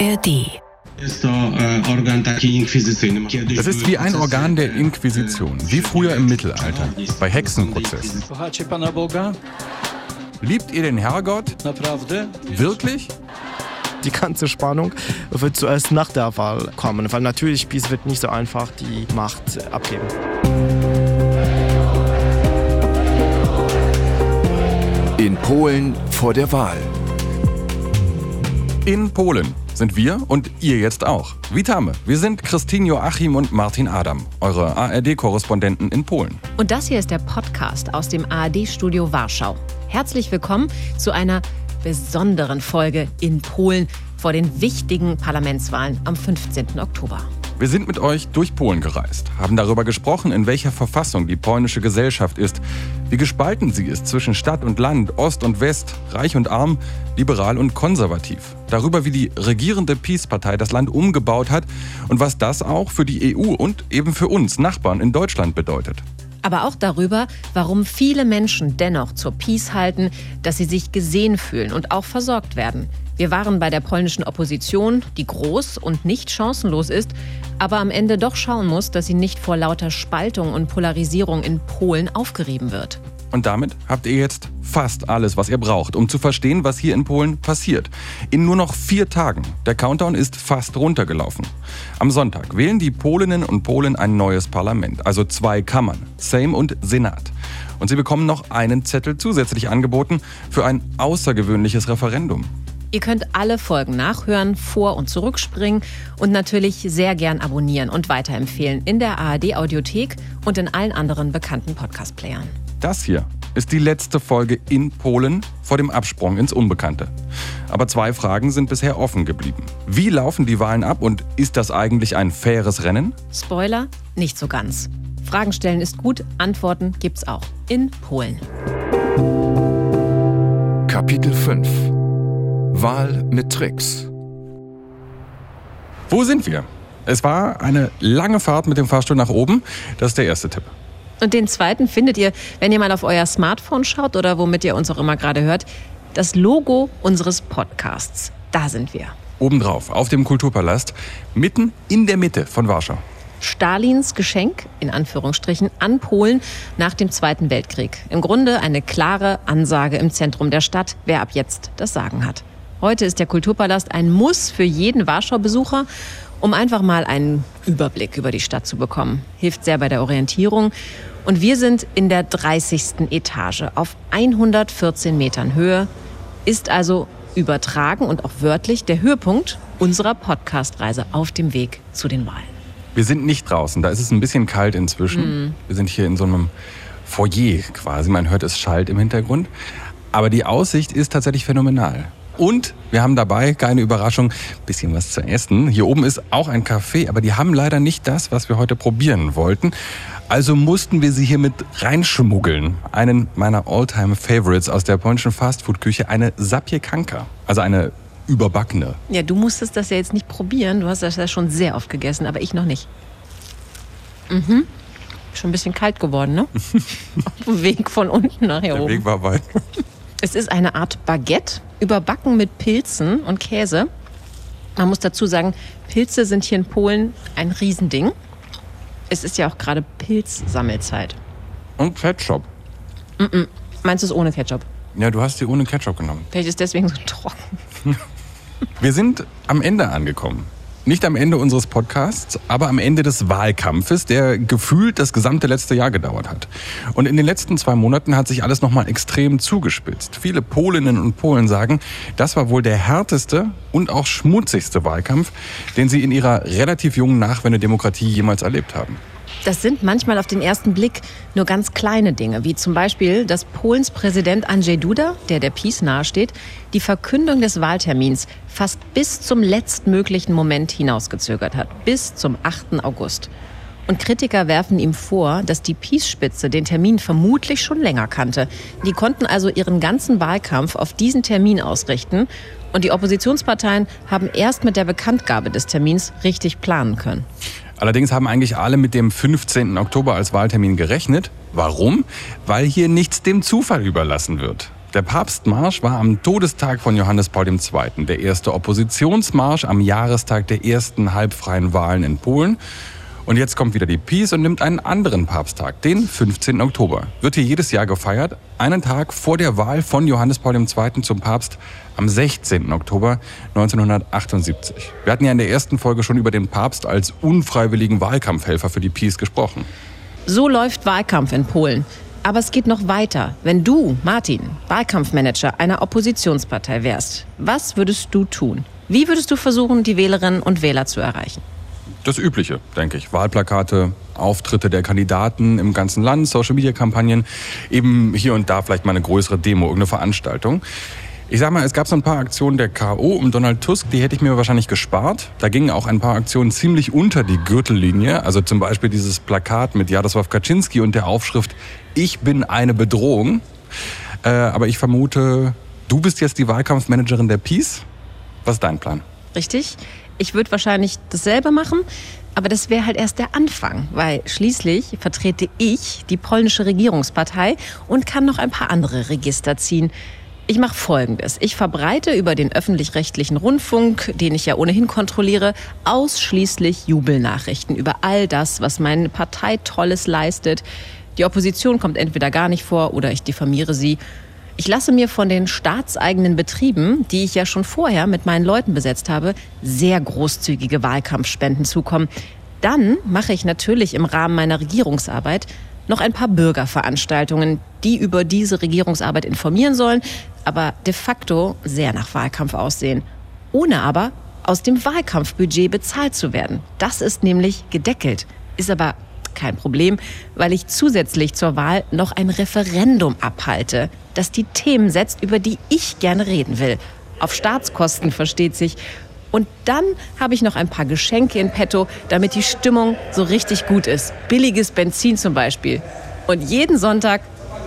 ARD. Das ist wie ein Organ der Inquisition, wie früher im Mittelalter, bei Hexenprozessen. Liebt ihr den Herrgott? Wirklich? Die ganze Spannung wird zuerst nach der Wahl kommen, weil natürlich PiS wird nicht so einfach die Macht abgeben. In Polen vor der Wahl. In Polen sind wir und ihr jetzt auch. Witamy, wir sind Christine Joachim und Martin Adam, eure ARD-Korrespondenten in Polen. Und das hier ist der Podcast aus dem ARD-Studio Warschau. Herzlich willkommen zu einer besonderen Folge in Polen vor den wichtigen Parlamentswahlen am 15. Oktober. Wir sind mit euch durch Polen gereist, haben darüber gesprochen, in welcher Verfassung die polnische Gesellschaft ist, wie gespalten sie ist zwischen Stadt und Land, Ost und West, reich und arm, liberal und konservativ. Darüber, wie die regierende Peace-Partei das Land umgebaut hat und was das auch für die EU und eben für uns Nachbarn in Deutschland bedeutet aber auch darüber, warum viele Menschen dennoch zur Peace halten, dass sie sich gesehen fühlen und auch versorgt werden. Wir waren bei der polnischen Opposition, die groß und nicht chancenlos ist, aber am Ende doch schauen muss, dass sie nicht vor lauter Spaltung und Polarisierung in Polen aufgerieben wird. Und damit habt ihr jetzt fast alles, was ihr braucht, um zu verstehen, was hier in Polen passiert. In nur noch vier Tagen. Der Countdown ist fast runtergelaufen. Am Sonntag wählen die Polinnen und Polen ein neues Parlament, also zwei Kammern, Sejm und Senat. Und sie bekommen noch einen Zettel zusätzlich angeboten für ein außergewöhnliches Referendum. Ihr könnt alle Folgen nachhören, vor- und zurückspringen und natürlich sehr gern abonnieren und weiterempfehlen in der ARD Audiothek und in allen anderen bekannten Podcast-Playern. Das hier ist die letzte Folge in Polen vor dem Absprung ins Unbekannte. Aber zwei Fragen sind bisher offen geblieben. Wie laufen die Wahlen ab und ist das eigentlich ein faires Rennen? Spoiler, nicht so ganz. Fragen stellen ist gut, Antworten gibt's auch in Polen. Kapitel 5 Wahl mit Tricks. Wo sind wir? Es war eine lange Fahrt mit dem Fahrstuhl nach oben. Das ist der erste Tipp. Und den zweiten findet ihr, wenn ihr mal auf euer Smartphone schaut oder womit ihr uns auch immer gerade hört, das Logo unseres Podcasts. Da sind wir. Obendrauf, auf dem Kulturpalast, mitten in der Mitte von Warschau. Stalins Geschenk, in Anführungsstrichen, an Polen nach dem Zweiten Weltkrieg. Im Grunde eine klare Ansage im Zentrum der Stadt, wer ab jetzt das Sagen hat. Heute ist der Kulturpalast ein Muss für jeden Warschau-Besucher, um einfach mal einen Überblick über die Stadt zu bekommen. Hilft sehr bei der Orientierung. Und wir sind in der 30. Etage auf 114 Metern Höhe. Ist also übertragen und auch wörtlich der Höhepunkt unserer Podcast-Reise auf dem Weg zu den Wahlen. Wir sind nicht draußen, da ist es ein bisschen kalt inzwischen. Mm. Wir sind hier in so einem Foyer quasi, man hört es schallt im Hintergrund. Aber die Aussicht ist tatsächlich phänomenal. Und wir haben dabei, keine Überraschung, bisschen was zu essen. Hier oben ist auch ein Café, aber die haben leider nicht das, was wir heute probieren wollten. Also mussten wir sie hier mit reinschmuggeln. Einen meiner Alltime favorites aus der polnischen Fastfood-Küche, eine Sapiekanka. Also eine überbackene. Ja, du musstest das ja jetzt nicht probieren. Du hast das ja schon sehr oft gegessen, aber ich noch nicht. Mhm. Schon ein bisschen kalt geworden, ne? Auf dem Weg von unten nach hier Der oben. Weg war weit. Es ist eine Art Baguette, überbacken mit Pilzen und Käse. Man muss dazu sagen, Pilze sind hier in Polen ein Riesending. Es ist ja auch gerade Pilzsammelzeit. Und Ketchup. Mm -mm. Meinst du es ohne Ketchup? Ja, du hast sie ohne Ketchup genommen. Vielleicht ist deswegen so trocken. Wir sind am Ende angekommen. Nicht am Ende unseres Podcasts, aber am Ende des Wahlkampfes, der gefühlt das gesamte letzte Jahr gedauert hat. Und in den letzten zwei Monaten hat sich alles nochmal extrem zugespitzt. Viele Polinnen und Polen sagen, das war wohl der härteste und auch schmutzigste Wahlkampf, den sie in ihrer relativ jungen Nachwendedemokratie jemals erlebt haben. Das sind manchmal auf den ersten Blick nur ganz kleine Dinge, wie zum Beispiel, dass Polens Präsident Andrzej Duda, der der Peace nahesteht, die Verkündung des Wahltermins fast bis zum letztmöglichen Moment hinausgezögert hat, bis zum 8. August. Und Kritiker werfen ihm vor, dass die Peace-Spitze den Termin vermutlich schon länger kannte. Die konnten also ihren ganzen Wahlkampf auf diesen Termin ausrichten. Und die Oppositionsparteien haben erst mit der Bekanntgabe des Termins richtig planen können. Allerdings haben eigentlich alle mit dem 15. Oktober als Wahltermin gerechnet. Warum? Weil hier nichts dem Zufall überlassen wird. Der Papstmarsch war am Todestag von Johannes Paul II. der erste Oppositionsmarsch am Jahrestag der ersten halbfreien Wahlen in Polen. Und jetzt kommt wieder die Peace und nimmt einen anderen Papsttag, den 15. Oktober. Wird hier jedes Jahr gefeiert, einen Tag vor der Wahl von Johannes Paul II. zum Papst am 16. Oktober 1978. Wir hatten ja in der ersten Folge schon über den Papst als unfreiwilligen Wahlkampfhelfer für die Peace gesprochen. So läuft Wahlkampf in Polen. Aber es geht noch weiter. Wenn du, Martin, Wahlkampfmanager einer Oppositionspartei wärst, was würdest du tun? Wie würdest du versuchen, die Wählerinnen und Wähler zu erreichen? Das Übliche, denke ich. Wahlplakate, Auftritte der Kandidaten im ganzen Land, Social-Media-Kampagnen, eben hier und da vielleicht mal eine größere Demo, irgendeine Veranstaltung. Ich sag mal, es gab so ein paar Aktionen der K.O. um Donald Tusk, die hätte ich mir wahrscheinlich gespart. Da gingen auch ein paar Aktionen ziemlich unter die Gürtellinie. Also zum Beispiel dieses Plakat mit Jaroslaw Kaczynski und der Aufschrift Ich bin eine Bedrohung. Äh, aber ich vermute, du bist jetzt die Wahlkampfmanagerin der Peace. Was ist dein Plan? Richtig. Ich würde wahrscheinlich dasselbe machen. Aber das wäre halt erst der Anfang, weil schließlich vertrete ich die polnische Regierungspartei und kann noch ein paar andere Register ziehen. Ich mache Folgendes. Ich verbreite über den öffentlich-rechtlichen Rundfunk, den ich ja ohnehin kontrolliere, ausschließlich Jubelnachrichten über all das, was meine Partei Tolles leistet. Die Opposition kommt entweder gar nicht vor oder ich diffamiere sie. Ich lasse mir von den staatseigenen Betrieben, die ich ja schon vorher mit meinen Leuten besetzt habe, sehr großzügige Wahlkampfspenden zukommen. Dann mache ich natürlich im Rahmen meiner Regierungsarbeit noch ein paar Bürgerveranstaltungen, die über diese Regierungsarbeit informieren sollen, aber de facto sehr nach Wahlkampf aussehen. Ohne aber aus dem Wahlkampfbudget bezahlt zu werden. Das ist nämlich gedeckelt. Ist aber kein Problem, weil ich zusätzlich zur Wahl noch ein Referendum abhalte, das die Themen setzt, über die ich gerne reden will. Auf Staatskosten versteht sich. Und dann habe ich noch ein paar Geschenke in petto, damit die Stimmung so richtig gut ist. Billiges Benzin zum Beispiel. Und jeden Sonntag,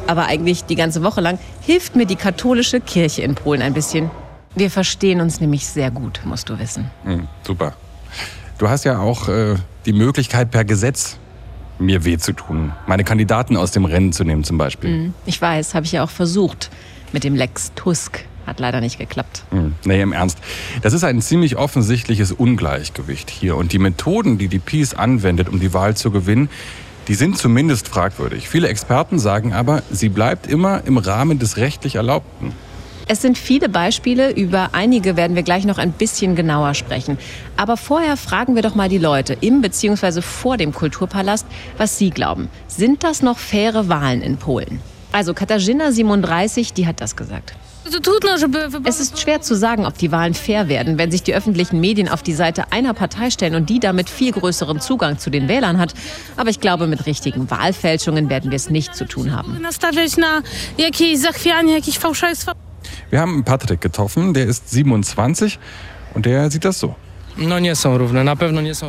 aber eigentlich die ganze Woche lang, hilft mir die katholische Kirche in Polen ein bisschen. Wir verstehen uns nämlich sehr gut, musst du wissen. Hm, super. Du hast ja auch äh, die Möglichkeit per Gesetz mir weh zu tun. Meine Kandidaten aus dem Rennen zu nehmen zum Beispiel. Mhm. Ich weiß, habe ich ja auch versucht mit dem Lex Tusk. Hat leider nicht geklappt. Hm, nee, im Ernst. Das ist ein ziemlich offensichtliches Ungleichgewicht hier. Und die Methoden, die die Peace anwendet, um die Wahl zu gewinnen, die sind zumindest fragwürdig. Viele Experten sagen aber, sie bleibt immer im Rahmen des rechtlich Erlaubten. Es sind viele Beispiele, über einige werden wir gleich noch ein bisschen genauer sprechen. Aber vorher fragen wir doch mal die Leute im bzw. vor dem Kulturpalast, was sie glauben. Sind das noch faire Wahlen in Polen? Also Katarzyna 37, die hat das gesagt. Es ist schwer zu sagen, ob die Wahlen fair werden, wenn sich die öffentlichen Medien auf die Seite einer Partei stellen und die damit viel größeren Zugang zu den Wählern hat. Aber ich glaube, mit richtigen Wahlfälschungen werden wir es nicht zu tun haben. Wir haben Patrick getroffen, der ist 27 und der sieht das so.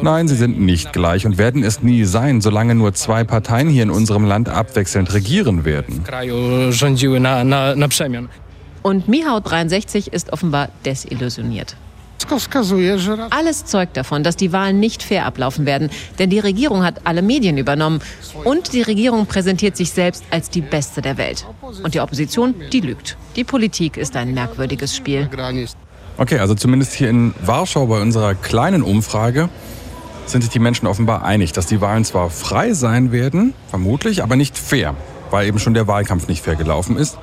Nein, sie sind nicht gleich und werden es nie sein, solange nur zwei Parteien hier in unserem Land abwechselnd regieren werden. Und Mihau 63 ist offenbar desillusioniert. Alles zeugt davon, dass die Wahlen nicht fair ablaufen werden, denn die Regierung hat alle Medien übernommen und die Regierung präsentiert sich selbst als die beste der Welt. Und die Opposition, die lügt. Die Politik ist ein merkwürdiges Spiel. Okay, also zumindest hier in Warschau bei unserer kleinen Umfrage sind sich die Menschen offenbar einig, dass die Wahlen zwar frei sein werden, vermutlich, aber nicht fair, weil eben schon der Wahlkampf nicht fair gelaufen ist.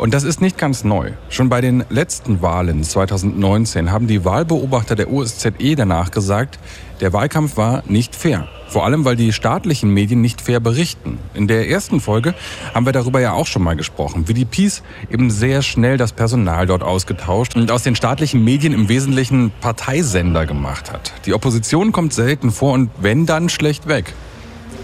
Und das ist nicht ganz neu. Schon bei den letzten Wahlen 2019 haben die Wahlbeobachter der OSZE danach gesagt, der Wahlkampf war nicht fair. Vor allem, weil die staatlichen Medien nicht fair berichten. In der ersten Folge haben wir darüber ja auch schon mal gesprochen, wie die Peace eben sehr schnell das Personal dort ausgetauscht und aus den staatlichen Medien im Wesentlichen Parteisender gemacht hat. Die Opposition kommt selten vor und wenn dann schlecht weg.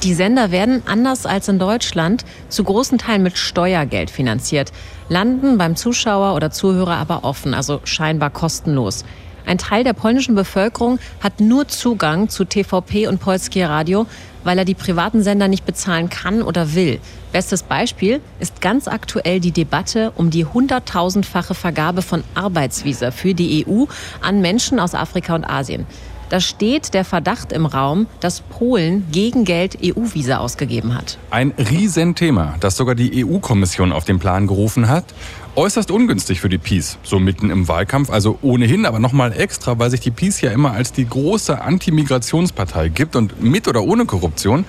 Die Sender werden, anders als in Deutschland, zu großen Teilen mit Steuergeld finanziert, landen beim Zuschauer oder Zuhörer aber offen, also scheinbar kostenlos. Ein Teil der polnischen Bevölkerung hat nur Zugang zu TVP und Polskie Radio, weil er die privaten Sender nicht bezahlen kann oder will. Bestes Beispiel ist ganz aktuell die Debatte um die hunderttausendfache Vergabe von Arbeitsvisa für die EU an Menschen aus Afrika und Asien. Da steht der Verdacht im Raum, dass Polen gegen Geld EU-Visa ausgegeben hat. Ein Riesenthema, das sogar die EU-Kommission auf den Plan gerufen hat. Äußerst ungünstig für die Peace, so mitten im Wahlkampf, also ohnehin, aber nochmal extra, weil sich die Peace ja immer als die große Anti-Migrationspartei gibt und mit oder ohne Korruption.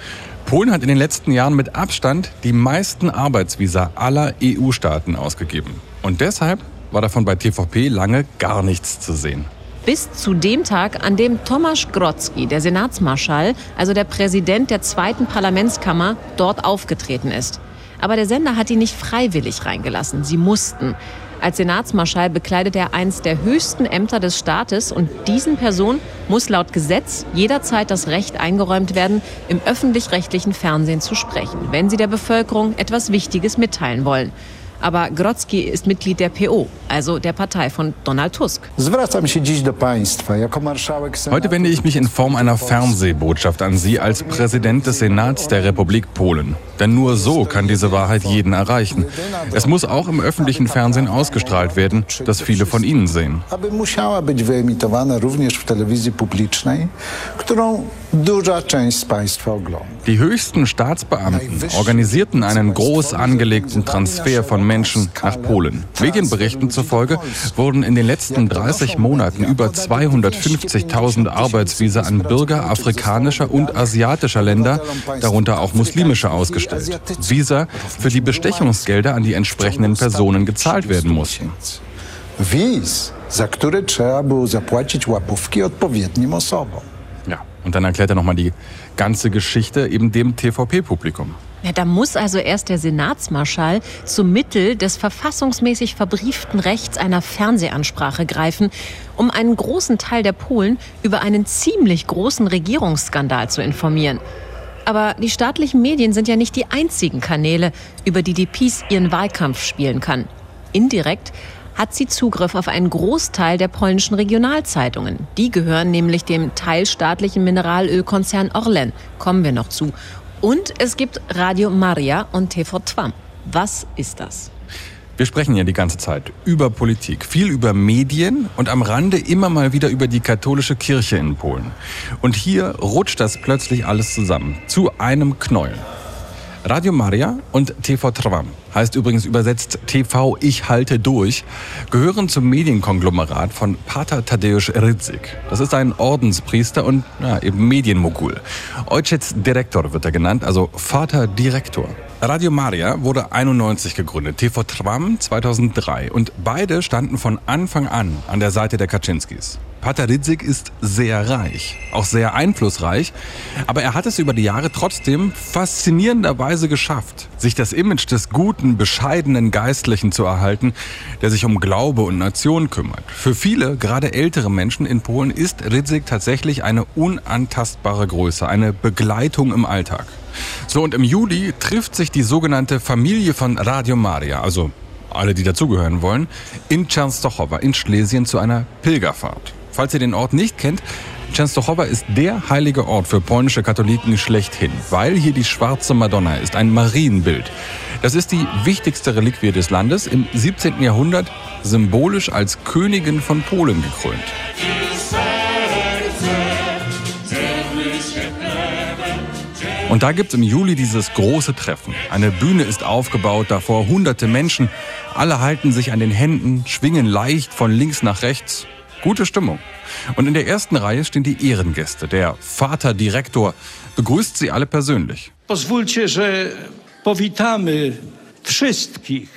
Polen hat in den letzten Jahren mit Abstand die meisten Arbeitsvisa aller EU-Staaten ausgegeben. Und deshalb war davon bei TVP lange gar nichts zu sehen bis zu dem Tag, an dem Tomasz Grodzki, der Senatsmarschall, also der Präsident der zweiten Parlamentskammer, dort aufgetreten ist. Aber der Sender hat ihn nicht freiwillig reingelassen. Sie mussten. Als Senatsmarschall bekleidet er eins der höchsten Ämter des Staates und diesen Personen muss laut Gesetz jederzeit das Recht eingeräumt werden, im öffentlich-rechtlichen Fernsehen zu sprechen, wenn sie der Bevölkerung etwas Wichtiges mitteilen wollen. Aber Grodzki ist Mitglied der PO, also der Partei von Donald Tusk. Heute wende ich mich in Form einer Fernsehbotschaft an Sie als Präsident des Senats der Republik Polen. Denn nur so kann diese Wahrheit jeden erreichen. Es muss auch im öffentlichen Fernsehen ausgestrahlt werden, das viele von Ihnen sehen. Die höchsten Staatsbeamten organisierten einen groß angelegten Transfer von Menschen nach Polen. Medienberichten zufolge wurden in den letzten 30 Monaten über 250.000 Arbeitsvisa an Bürger afrikanischer und asiatischer Länder, darunter auch muslimische, ausgestellt. Visa, für die Bestechungsgelder an die entsprechenden Personen gezahlt werden mussten. Wiz, za które trzeba było zapłacić łapówki odpowiednim osobom. Ja, und dann erklärt er nochmal die ganze Geschichte eben dem TVP-Publikum. Ja, da muss also erst der Senatsmarschall zum Mittel des verfassungsmäßig verbrieften Rechts einer Fernsehansprache greifen, um einen großen Teil der Polen über einen ziemlich großen Regierungsskandal zu informieren. Aber die staatlichen Medien sind ja nicht die einzigen Kanäle, über die die PiS ihren Wahlkampf spielen kann. Indirekt hat sie Zugriff auf einen Großteil der polnischen Regionalzeitungen. Die gehören nämlich dem teilstaatlichen Mineralölkonzern Orlen. Kommen wir noch zu. Und es gibt Radio Maria und TV Twam. Was ist das? Wir sprechen ja die ganze Zeit über Politik, viel über Medien und am Rande immer mal wieder über die katholische Kirche in Polen. Und hier rutscht das plötzlich alles zusammen zu einem Knäuel. Radio Maria und TV Trwam, heißt übrigens übersetzt TV Ich halte durch, gehören zum Medienkonglomerat von Pater Tadeusz Rydzik. Das ist ein Ordenspriester und ja, eben Medienmogul. Ojciec Direktor wird er genannt, also Vater Direktor. Radio Maria wurde 91 gegründet, TV Trwam 2003 und beide standen von Anfang an an der Seite der Kaczynskis. Pater Ridzik ist sehr reich, auch sehr einflussreich, aber er hat es über die Jahre trotzdem faszinierenderweise geschafft, sich das Image des guten, bescheidenen Geistlichen zu erhalten, der sich um Glaube und Nation kümmert. Für viele, gerade ältere Menschen in Polen, ist Ridzik tatsächlich eine unantastbare Größe, eine Begleitung im Alltag. So, und im Juli trifft sich die sogenannte Familie von Radio Maria, also alle, die dazugehören wollen, in Częstochowa in Schlesien zu einer Pilgerfahrt. Falls ihr den Ort nicht kennt, Częstochowa ist der heilige Ort für polnische Katholiken schlechthin, weil hier die schwarze Madonna ist, ein Marienbild. Das ist die wichtigste Reliquie des Landes, im 17. Jahrhundert symbolisch als Königin von Polen gekrönt. Und da gibt es im Juli dieses große Treffen. Eine Bühne ist aufgebaut, davor hunderte Menschen. Alle halten sich an den Händen, schwingen leicht von links nach rechts. Gute Stimmung. Und in der ersten Reihe stehen die Ehrengäste. Der Vater Direktor begrüßt sie alle persönlich.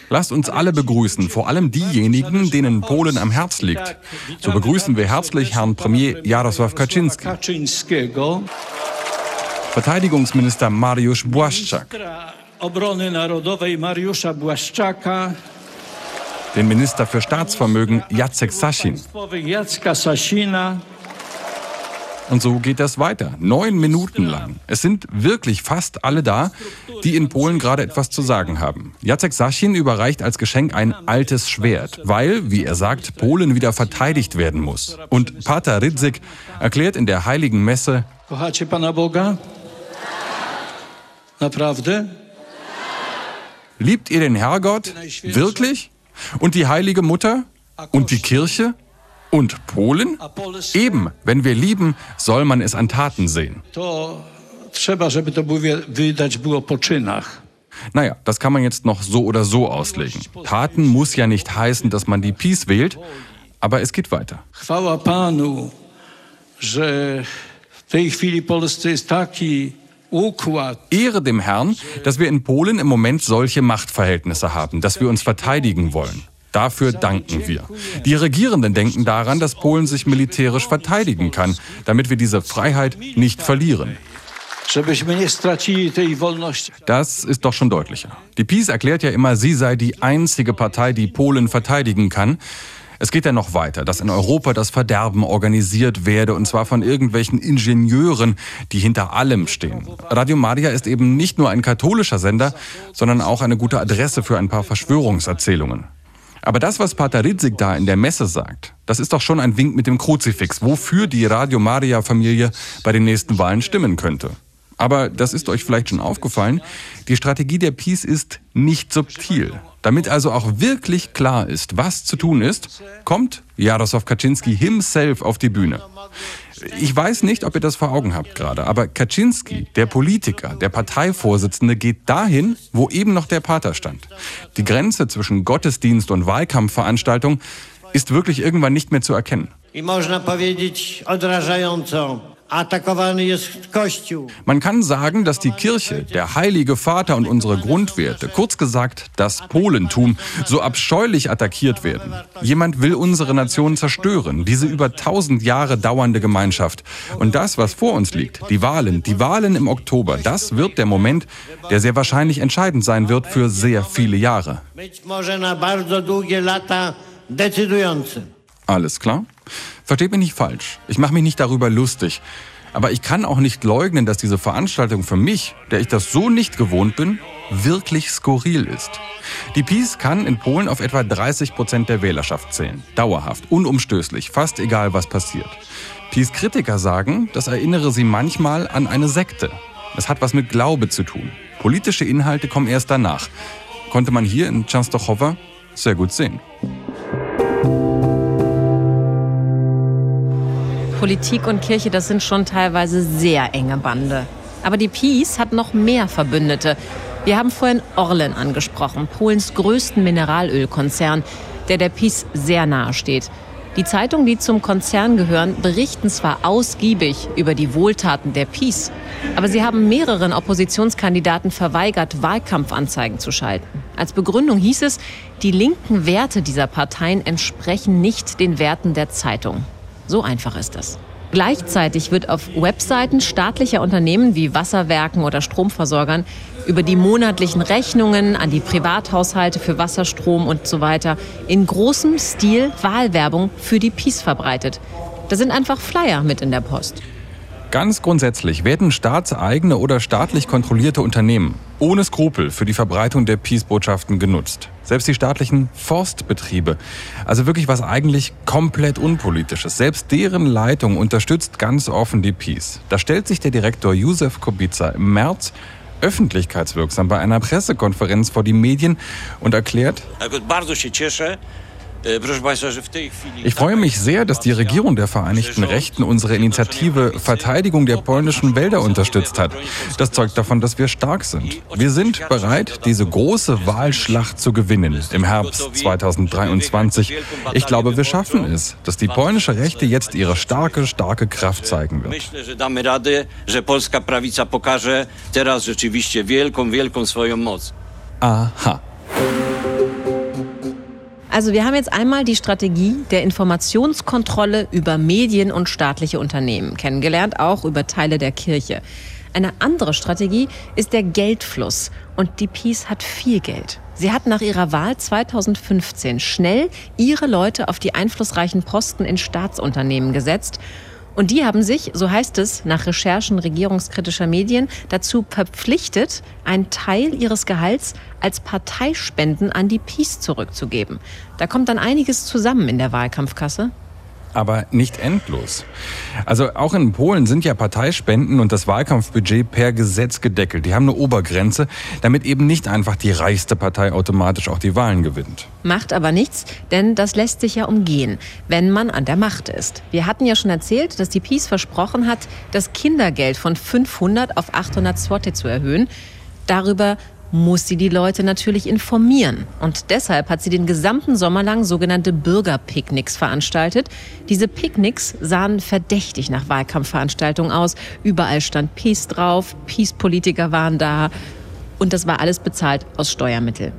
Lasst uns alle begrüßen, vor allem diejenigen, denen Polen am Herz liegt. So begrüßen wir herzlich Herrn Premier Jarosław Kaczynski, Verteidigungsminister Mariusz Błaszczak, den Minister für Staatsvermögen Jacek Sasin. Und so geht das weiter. Neun Minuten lang. Es sind wirklich fast alle da, die in Polen gerade etwas zu sagen haben. Jacek Sasin überreicht als Geschenk ein altes Schwert, weil, wie er sagt, Polen wieder verteidigt werden muss. Und Pater Rydzyk erklärt in der heiligen Messe, Kochacie Pana Boga? Naprawdę? Liebt ihr den Herrgott? Wirklich? Und die heilige Mutter? Und die Kirche? Und Polen? Eben, wenn wir lieben, soll man es an Taten sehen. Naja, das kann man jetzt noch so oder so auslegen. Taten muss ja nicht heißen, dass man die Peace wählt, aber es geht weiter. Chwała Panu, że w tej chwili Polsce jest taki. Ehre dem Herrn, dass wir in Polen im Moment solche Machtverhältnisse haben, dass wir uns verteidigen wollen. Dafür danken wir. Die Regierenden denken daran, dass Polen sich militärisch verteidigen kann, damit wir diese Freiheit nicht verlieren. Das ist doch schon deutlicher. Die PiS erklärt ja immer, sie sei die einzige Partei, die Polen verteidigen kann. Es geht ja noch weiter, dass in Europa das Verderben organisiert werde, und zwar von irgendwelchen Ingenieuren, die hinter allem stehen. Radio Maria ist eben nicht nur ein katholischer Sender, sondern auch eine gute Adresse für ein paar Verschwörungserzählungen. Aber das, was Pater Ritzig da in der Messe sagt, das ist doch schon ein Wink mit dem Kruzifix, wofür die Radio Maria Familie bei den nächsten Wahlen stimmen könnte. Aber das ist euch vielleicht schon aufgefallen, die Strategie der Peace ist nicht subtil. Damit also auch wirklich klar ist, was zu tun ist, kommt Jaroslaw Kaczynski himself auf die Bühne. Ich weiß nicht, ob ihr das vor Augen habt gerade, aber Kaczynski, der Politiker, der Parteivorsitzende, geht dahin, wo eben noch der Pater stand. Die Grenze zwischen Gottesdienst und Wahlkampfveranstaltung ist wirklich irgendwann nicht mehr zu erkennen. Man kann sagen, dass die Kirche, der Heilige Vater und unsere Grundwerte, kurz gesagt das Polentum, so abscheulich attackiert werden. Jemand will unsere Nation zerstören, diese über tausend Jahre dauernde Gemeinschaft. Und das, was vor uns liegt, die Wahlen, die Wahlen im Oktober, das wird der Moment, der sehr wahrscheinlich entscheidend sein wird für sehr viele Jahre. Alles klar? Versteht mich nicht falsch. Ich mache mich nicht darüber lustig. Aber ich kann auch nicht leugnen, dass diese Veranstaltung für mich, der ich das so nicht gewohnt bin, wirklich skurril ist. Die Peace kann in Polen auf etwa 30 Prozent der Wählerschaft zählen. Dauerhaft, unumstößlich, fast egal, was passiert. Peace-Kritiker sagen, das erinnere sie manchmal an eine Sekte. Es hat was mit Glaube zu tun. Politische Inhalte kommen erst danach. Konnte man hier in Częstochowa sehr gut sehen. Politik und Kirche, das sind schon teilweise sehr enge Bande. Aber die Peace hat noch mehr Verbündete. Wir haben vorhin Orlen angesprochen, Polens größten Mineralölkonzern, der der Peace sehr nahe steht. Die Zeitungen, die zum Konzern gehören, berichten zwar ausgiebig über die Wohltaten der Peace, aber sie haben mehreren Oppositionskandidaten verweigert, Wahlkampfanzeigen zu schalten. Als Begründung hieß es, die linken Werte dieser Parteien entsprechen nicht den Werten der Zeitung. So einfach ist das. Gleichzeitig wird auf Webseiten staatlicher Unternehmen wie Wasserwerken oder Stromversorgern über die monatlichen Rechnungen an die Privathaushalte für Wasserstrom und so weiter in großem Stil Wahlwerbung für die Peace verbreitet. Da sind einfach Flyer mit in der Post. Ganz grundsätzlich werden staatseigene oder staatlich kontrollierte Unternehmen ohne Skrupel für die Verbreitung der Peace-Botschaften genutzt. Selbst die staatlichen Forstbetriebe, also wirklich was eigentlich komplett unpolitisches. Selbst deren Leitung unterstützt ganz offen die Peace. Da stellt sich der Direktor Józef Kubica im März öffentlichkeitswirksam bei einer Pressekonferenz vor die Medien und erklärt, Chwili... ich freue mich sehr, dass die Regierung der Vereinigten Rechten unsere Initiative Verteidigung der polnischen Wälder unterstützt hat. Das zeugt davon, dass wir stark sind. Wir sind bereit, diese große Wahlschlacht zu gewinnen im Herbst 2023. Ich glaube, wir schaffen es, dass die polnische Rechte jetzt ihre starke, starke Kraft zeigen wird. Myślę, że damy radę, że polska prawica pokaże teraz rzeczywiście wielką, wielką swoją moc. Aha. Also wir haben jetzt einmal die Strategie der Informationskontrolle über Medien und staatliche Unternehmen kennengelernt, auch über Teile der Kirche. Eine andere Strategie ist der Geldfluss. Und die Peace hat viel Geld. Sie hat nach ihrer Wahl 2015 schnell ihre Leute auf die einflussreichen Posten in Staatsunternehmen gesetzt. Und die haben sich, so heißt es nach Recherchen regierungskritischer Medien, dazu verpflichtet, einen Teil ihres Gehalts als Parteispenden an die Peace zurückzugeben. Da kommt dann einiges zusammen in der Wahlkampfkasse. Aber nicht endlos. Also auch in Polen sind ja Parteispenden und das Wahlkampfbudget per Gesetz gedeckelt. Die haben eine Obergrenze, damit eben nicht einfach die reichste Partei automatisch auch die Wahlen gewinnt. Macht aber nichts, denn das lässt sich ja umgehen, wenn man an der Macht ist. Wir hatten ja schon erzählt, dass die Peace versprochen hat, das Kindergeld von 500 auf 800 Zloty zu erhöhen. Darüber muss sie die Leute natürlich informieren. Und deshalb hat sie den gesamten Sommer lang sogenannte Bürgerpicknicks veranstaltet. Diese Picknicks sahen verdächtig nach Wahlkampfveranstaltungen aus. Überall stand Peace drauf, Peace-Politiker waren da. Und das war alles bezahlt aus Steuermitteln.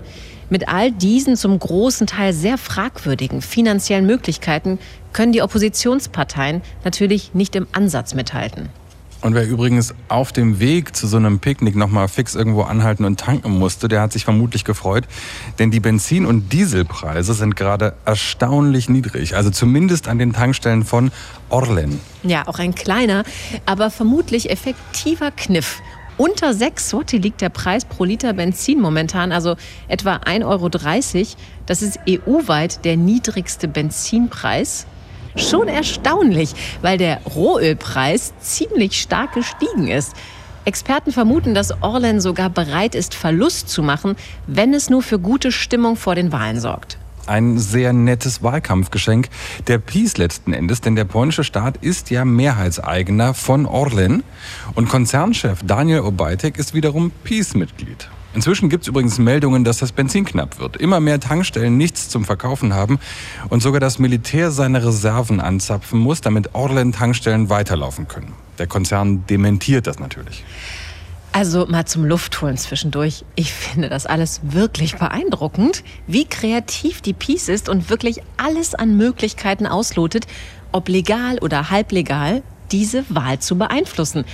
Mit all diesen zum großen Teil sehr fragwürdigen finanziellen Möglichkeiten können die Oppositionsparteien natürlich nicht im Ansatz mithalten. Und wer übrigens auf dem Weg zu so einem Picknick nochmal fix irgendwo anhalten und tanken musste, der hat sich vermutlich gefreut. Denn die Benzin- und Dieselpreise sind gerade erstaunlich niedrig. Also zumindest an den Tankstellen von Orlen. Ja, auch ein kleiner, aber vermutlich effektiver Kniff. Unter 6 Sotti liegt der Preis pro Liter Benzin momentan, also etwa 1,30 Euro. Das ist EU-weit der niedrigste Benzinpreis. Schon erstaunlich, weil der Rohölpreis ziemlich stark gestiegen ist. Experten vermuten, dass Orlen sogar bereit ist, Verlust zu machen, wenn es nur für gute Stimmung vor den Wahlen sorgt. Ein sehr nettes Wahlkampfgeschenk der Peace letzten Endes, denn der polnische Staat ist ja Mehrheitseigner von Orlen und Konzernchef Daniel Obajtek ist wiederum Peace-Mitglied. Inzwischen gibt es übrigens Meldungen, dass das Benzin knapp wird. Immer mehr Tankstellen nichts zum Verkaufen haben und sogar das Militär seine Reserven anzapfen muss, damit Orlen-Tankstellen weiterlaufen können. Der Konzern dementiert das natürlich. Also mal zum Luftholen zwischendurch. Ich finde das alles wirklich beeindruckend, wie kreativ die Peace ist und wirklich alles an Möglichkeiten auslotet, ob legal oder halblegal, diese Wahl zu beeinflussen.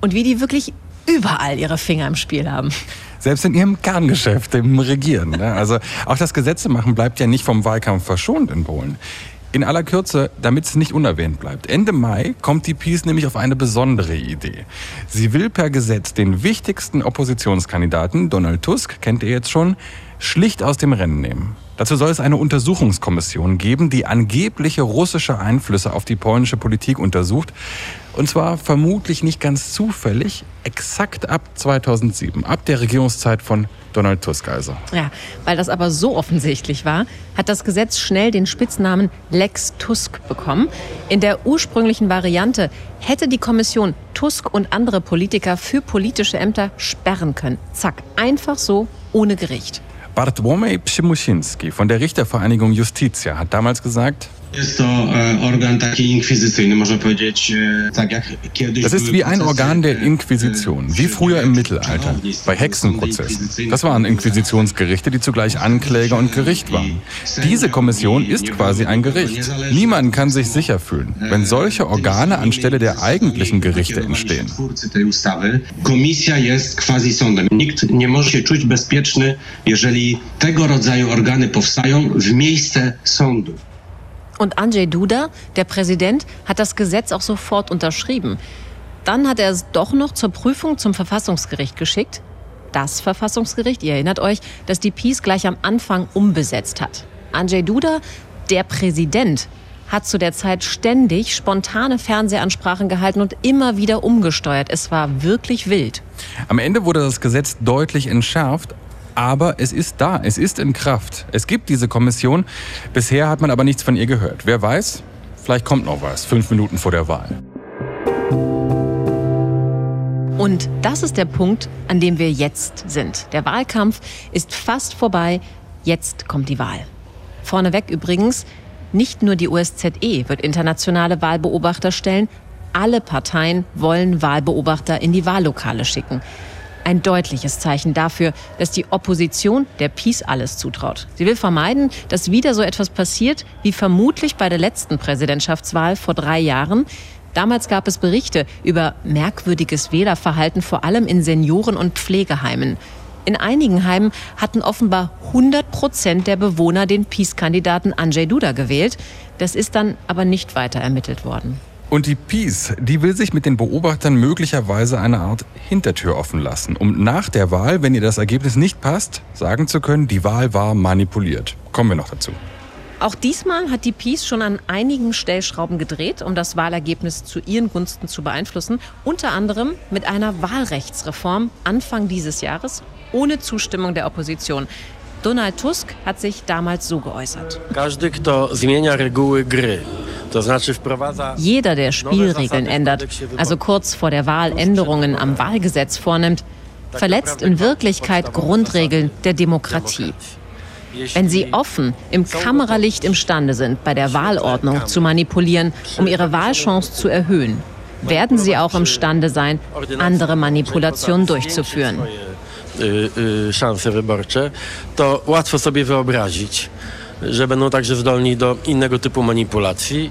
Und wie die wirklich überall ihre Finger im Spiel haben selbst in ihrem Kerngeschäft, im Regieren. Ne? Also auch das Gesetzemachen bleibt ja nicht vom Wahlkampf verschont in Polen. In aller Kürze, damit es nicht unerwähnt bleibt. Ende Mai kommt die Peace nämlich auf eine besondere Idee. Sie will per Gesetz den wichtigsten Oppositionskandidaten, Donald Tusk, kennt ihr jetzt schon, schlicht aus dem Rennen nehmen. Dazu soll es eine Untersuchungskommission geben, die angebliche russische Einflüsse auf die polnische Politik untersucht. Und zwar vermutlich nicht ganz zufällig, exakt ab 2007, ab der Regierungszeit von Donald Tusk also. Ja, weil das aber so offensichtlich war, hat das Gesetz schnell den Spitznamen Lex Tusk bekommen. In der ursprünglichen Variante hätte die Kommission Tusk und andere Politiker für politische Ämter sperren können. Zack, einfach so, ohne Gericht. Bartłomiej Przymusinski von der Richtervereinigung Justitia hat damals gesagt, Jest to e, organ taki inkwizycyjny, można powiedzieć, e, tak jak kiedyś. Das ist wie ein Organ der Inquisition, wie früher im Mittelalter, bei Hexenprozessen. Das waren Inquisitionsgerichte, die zugleich Ankläger und Gericht waren. Diese Kommission ist quasi ein Gericht. Niemand kann sich sicher fühlen, wenn solche Organe anstelle der eigentlichen Gerichte entstehen. Komisja jest quasi sądem. Nikt nie może się czuć bezpieczny, jeżeli tego rodzaju organy powstają w miejsce sądu. Und Andrzej Duda, der Präsident, hat das Gesetz auch sofort unterschrieben. Dann hat er es doch noch zur Prüfung zum Verfassungsgericht geschickt. Das Verfassungsgericht, ihr erinnert euch, dass die Peace gleich am Anfang umbesetzt hat. Andrzej Duda, der Präsident, hat zu der Zeit ständig spontane Fernsehansprachen gehalten und immer wieder umgesteuert. Es war wirklich wild. Am Ende wurde das Gesetz deutlich entschärft, aber es ist da, es ist in Kraft. Es gibt diese Kommission. Bisher hat man aber nichts von ihr gehört. Wer weiß, vielleicht kommt noch was, fünf Minuten vor der Wahl. Und das ist der Punkt, an dem wir jetzt sind. Der Wahlkampf ist fast vorbei. Jetzt kommt die Wahl. Vorneweg übrigens, nicht nur die OSZE wird internationale Wahlbeobachter stellen. Alle Parteien wollen Wahlbeobachter in die Wahllokale schicken ein deutliches Zeichen dafür, dass die Opposition der Peace alles zutraut. Sie will vermeiden, dass wieder so etwas passiert wie vermutlich bei der letzten Präsidentschaftswahl vor drei Jahren. Damals gab es Berichte über merkwürdiges Wählerverhalten, vor allem in Senioren- und Pflegeheimen. In einigen Heimen hatten offenbar 100 Prozent der Bewohner den Peace-Kandidaten Andrzej Duda gewählt. Das ist dann aber nicht weiter ermittelt worden. Und die Peace, die will sich mit den Beobachtern möglicherweise eine Art Hintertür offen lassen, um nach der Wahl, wenn ihr das Ergebnis nicht passt, sagen zu können, die Wahl war manipuliert. Kommen wir noch dazu. Auch diesmal hat die Peace schon an einigen Stellschrauben gedreht, um das Wahlergebnis zu ihren Gunsten zu beeinflussen. Unter anderem mit einer Wahlrechtsreform Anfang dieses Jahres ohne Zustimmung der Opposition. Donald Tusk hat sich damals so geäußert. Jeder, der Spielregeln ändert, also kurz vor der Wahl Änderungen am Wahlgesetz vornimmt, verletzt in Wirklichkeit Grundregeln der Demokratie. Wenn sie offen im Kameralicht imstande sind, bei der Wahlordnung zu manipulieren, um ihre Wahlchance zu erhöhen, werden sie auch imstande sein, andere Manipulationen durchzuführen. Szanse wyborcze, to łatwo sobie wyobrazić, że będą także zdolni do innego typu manipulacji.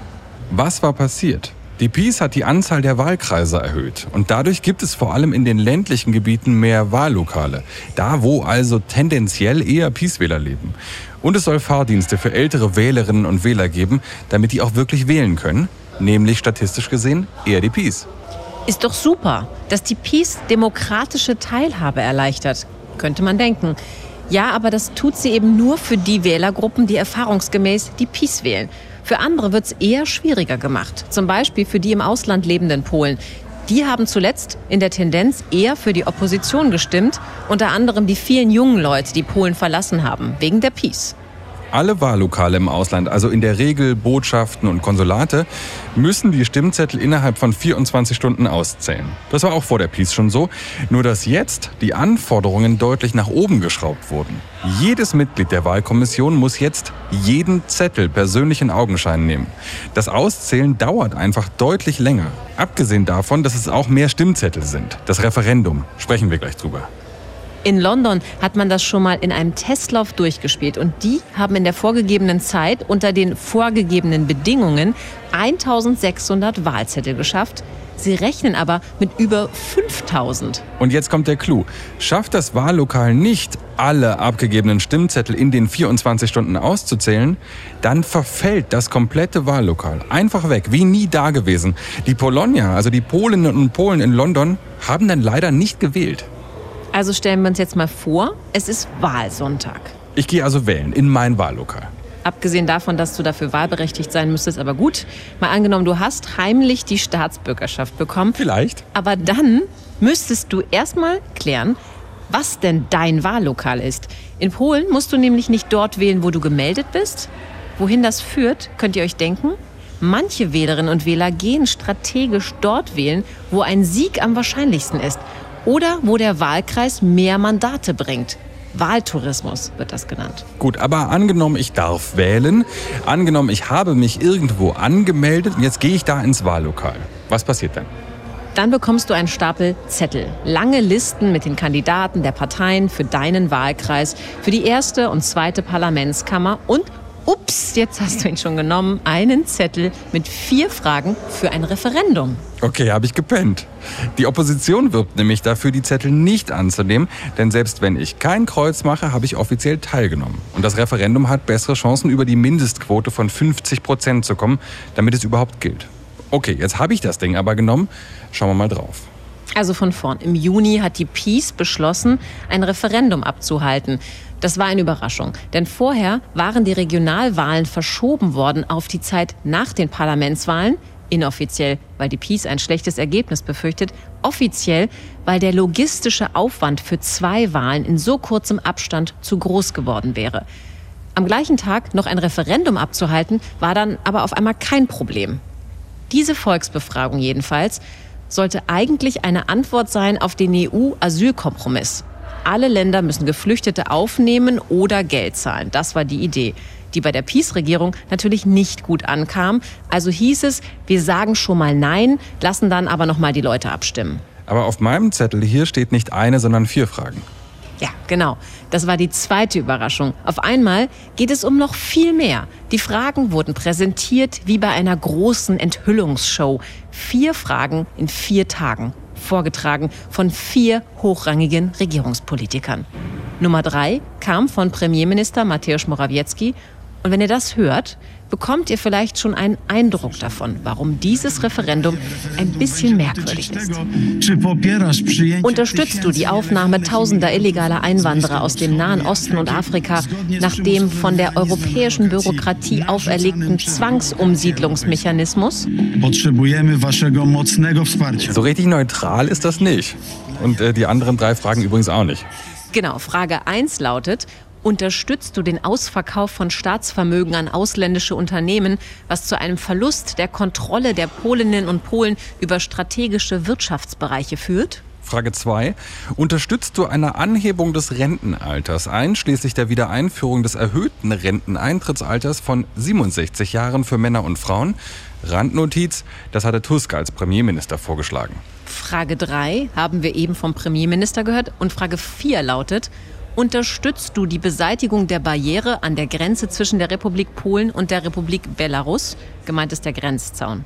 Was war passiert? Die PiS hat die Anzahl der Wahlkreise erhöht und dadurch gibt es vor allem in den ländlichen Gebieten mehr Wahllokale, da wo also tendenziell eher PiS-Wähler leben. Und es soll Fahrdienste für ältere Wählerinnen und Wähler geben, damit die auch wirklich wählen können, nämlich statistisch gesehen eher die PiS. Ist doch super, dass die PiS demokratische Teilhabe erleichtert, könnte man denken. Ja, aber das tut sie eben nur für die Wählergruppen, die erfahrungsgemäß die PiS wählen. Für andere wird es eher schwieriger gemacht. Zum Beispiel für die im Ausland lebenden Polen. Die haben zuletzt in der Tendenz eher für die Opposition gestimmt, unter anderem die vielen jungen Leute, die Polen verlassen haben, wegen der Peace. Alle Wahllokale im Ausland, also in der Regel Botschaften und Konsulate, müssen die Stimmzettel innerhalb von 24 Stunden auszählen. Das war auch vor der Peace schon so, nur dass jetzt die Anforderungen deutlich nach oben geschraubt wurden. Jedes Mitglied der Wahlkommission muss jetzt jeden Zettel persönlich in Augenschein nehmen. Das Auszählen dauert einfach deutlich länger. Abgesehen davon, dass es auch mehr Stimmzettel sind. Das Referendum, sprechen wir gleich drüber. In London hat man das schon mal in einem Testlauf durchgespielt und die haben in der vorgegebenen Zeit unter den vorgegebenen Bedingungen 1600 Wahlzettel geschafft. Sie rechnen aber mit über 5000. Und jetzt kommt der Clou. Schafft das Wahllokal nicht, alle abgegebenen Stimmzettel in den 24 Stunden auszuzählen, dann verfällt das komplette Wahllokal einfach weg, wie nie dagewesen. Die Polonia, also die Polinnen und Polen in London, haben dann leider nicht gewählt. Also stellen wir uns jetzt mal vor, es ist Wahlsonntag. Ich gehe also wählen in mein Wahllokal. Abgesehen davon, dass du dafür wahlberechtigt sein müsstest, aber gut. Mal angenommen, du hast heimlich die Staatsbürgerschaft bekommen. Vielleicht. Aber dann müsstest du erstmal klären, was denn dein Wahllokal ist. In Polen musst du nämlich nicht dort wählen, wo du gemeldet bist. Wohin das führt, könnt ihr euch denken? Manche Wählerinnen und Wähler gehen strategisch dort wählen, wo ein Sieg am wahrscheinlichsten ist oder wo der Wahlkreis mehr Mandate bringt. Wahltourismus wird das genannt. Gut, aber angenommen, ich darf wählen, angenommen, ich habe mich irgendwo angemeldet und jetzt gehe ich da ins Wahllokal. Was passiert dann? Dann bekommst du einen Stapel Zettel. Lange Listen mit den Kandidaten der Parteien für deinen Wahlkreis, für die erste und zweite Parlamentskammer und ups, jetzt hast du ihn schon genommen, einen Zettel mit vier Fragen für ein Referendum. Okay, habe ich gepennt. Die Opposition wirbt nämlich dafür, die Zettel nicht anzunehmen, denn selbst wenn ich kein Kreuz mache, habe ich offiziell teilgenommen. Und das Referendum hat bessere Chancen, über die Mindestquote von 50 Prozent zu kommen, damit es überhaupt gilt. Okay, jetzt habe ich das Ding aber genommen. Schauen wir mal drauf. Also von vorn. Im Juni hat die Peace beschlossen, ein Referendum abzuhalten. Das war eine Überraschung, denn vorher waren die Regionalwahlen verschoben worden auf die Zeit nach den Parlamentswahlen, inoffiziell, weil die Peace ein schlechtes Ergebnis befürchtet, offiziell, weil der logistische Aufwand für zwei Wahlen in so kurzem Abstand zu groß geworden wäre. Am gleichen Tag noch ein Referendum abzuhalten, war dann aber auf einmal kein Problem. Diese Volksbefragung jedenfalls sollte eigentlich eine Antwort sein auf den EU-Asylkompromiss. Alle Länder müssen Geflüchtete aufnehmen oder Geld zahlen. Das war die Idee die bei der Peace-Regierung natürlich nicht gut ankam. Also hieß es, wir sagen schon mal Nein, lassen dann aber noch mal die Leute abstimmen. Aber auf meinem Zettel hier steht nicht eine, sondern vier Fragen. Ja, genau. Das war die zweite Überraschung. Auf einmal geht es um noch viel mehr. Die Fragen wurden präsentiert wie bei einer großen Enthüllungsshow. Vier Fragen in vier Tagen vorgetragen von vier hochrangigen Regierungspolitikern. Nummer drei kam von Premierminister Mateusz Morawiecki. Und wenn ihr das hört, bekommt ihr vielleicht schon einen Eindruck davon, warum dieses Referendum ein bisschen merkwürdig ist. Unterstützt du die Aufnahme tausender illegaler Einwanderer aus dem Nahen Osten und Afrika nach dem von der europäischen Bürokratie auferlegten Zwangsumsiedlungsmechanismus? So richtig neutral ist das nicht. Und äh, die anderen drei Fragen übrigens auch nicht. Genau, Frage 1 lautet, Unterstützt du den Ausverkauf von Staatsvermögen an ausländische Unternehmen, was zu einem Verlust der Kontrolle der Polinnen und Polen über strategische Wirtschaftsbereiche führt? Frage 2. Unterstützt du eine Anhebung des Rentenalters, einschließlich der Wiedereinführung des erhöhten Renteneintrittsalters von 67 Jahren für Männer und Frauen? Randnotiz, das hatte Tusk als Premierminister vorgeschlagen. Frage 3 haben wir eben vom Premierminister gehört. Und Frage 4 lautet, unterstützt du die Beseitigung der Barriere an der Grenze zwischen der Republik Polen und der Republik Belarus? Gemeint ist der Grenzzaun.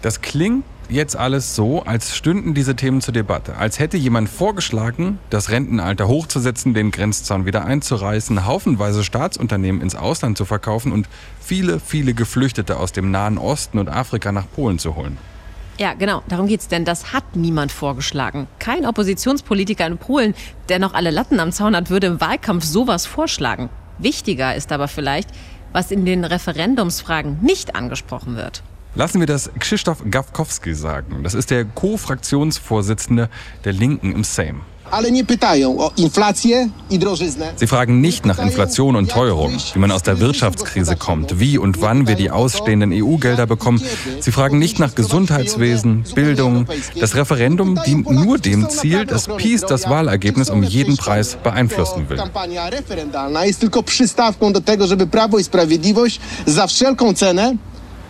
Das klingt jetzt alles so, als stünden diese Themen zur Debatte. Als hätte jemand vorgeschlagen, das Rentenalter hochzusetzen, den Grenzzaun wieder einzureißen, haufenweise Staatsunternehmen ins Ausland zu verkaufen und viele, viele Geflüchtete aus dem Nahen Osten und Afrika nach Polen zu holen. Ja, genau, darum geht's, denn das hat niemand vorgeschlagen. Kein Oppositionspolitiker in Polen, der noch alle Latten am Zaun hat, würde im Wahlkampf sowas vorschlagen. Wichtiger ist aber vielleicht, was in den Referendumsfragen nicht angesprochen wird. Lassen wir das Krzysztof Gawkowski sagen. Das ist der Co-Fraktionsvorsitzende der Linken im Sejm. Sie fragen nicht nach Inflation und Teuerung, wie man aus der Wirtschaftskrise kommt, wie und wann wir die ausstehenden EU-Gelder bekommen. Sie fragen nicht nach Gesundheitswesen, Bildung. Das Referendum dient nur dem Ziel, dass PiS das Wahlergebnis um jeden Preis beeinflussen will.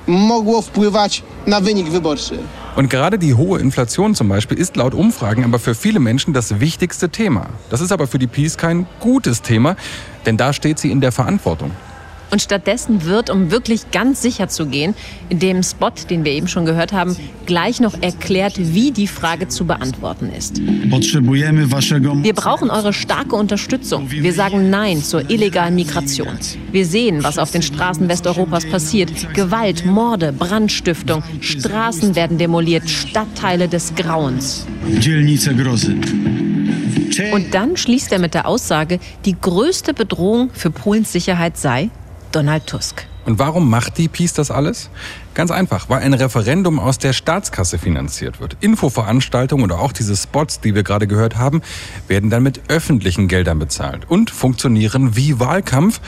mogło wpływać na wynik wyborczy. Und gerade die hohe Inflation zum Beispiel ist laut Umfragen aber für viele Menschen das wichtigste Thema. Das ist aber für die Peace kein gutes Thema, denn da steht sie in der Verantwortung. Und stattdessen wird, um wirklich ganz sicher zu gehen, in dem Spot, den wir eben schon gehört haben, gleich noch erklärt, wie die Frage zu beantworten ist. Wir brauchen eure starke Unterstützung. Wir sagen Nein zur illegalen Migration. Wir sehen, was auf den Straßen Westeuropas passiert. Gewalt, Morde, Brandstiftung, Straßen werden demoliert, Stadtteile des Grauens. Und dann schließt er mit der Aussage, die größte Bedrohung für Polens Sicherheit sei Donald Tusk. Und warum macht die Peace das alles? Ganz einfach, weil ein Referendum aus der Staatskasse finanziert wird. Infoveranstaltungen oder auch diese Spots, die wir gerade gehört haben, werden dann mit öffentlichen Geldern bezahlt und funktionieren wie Wahlkampf,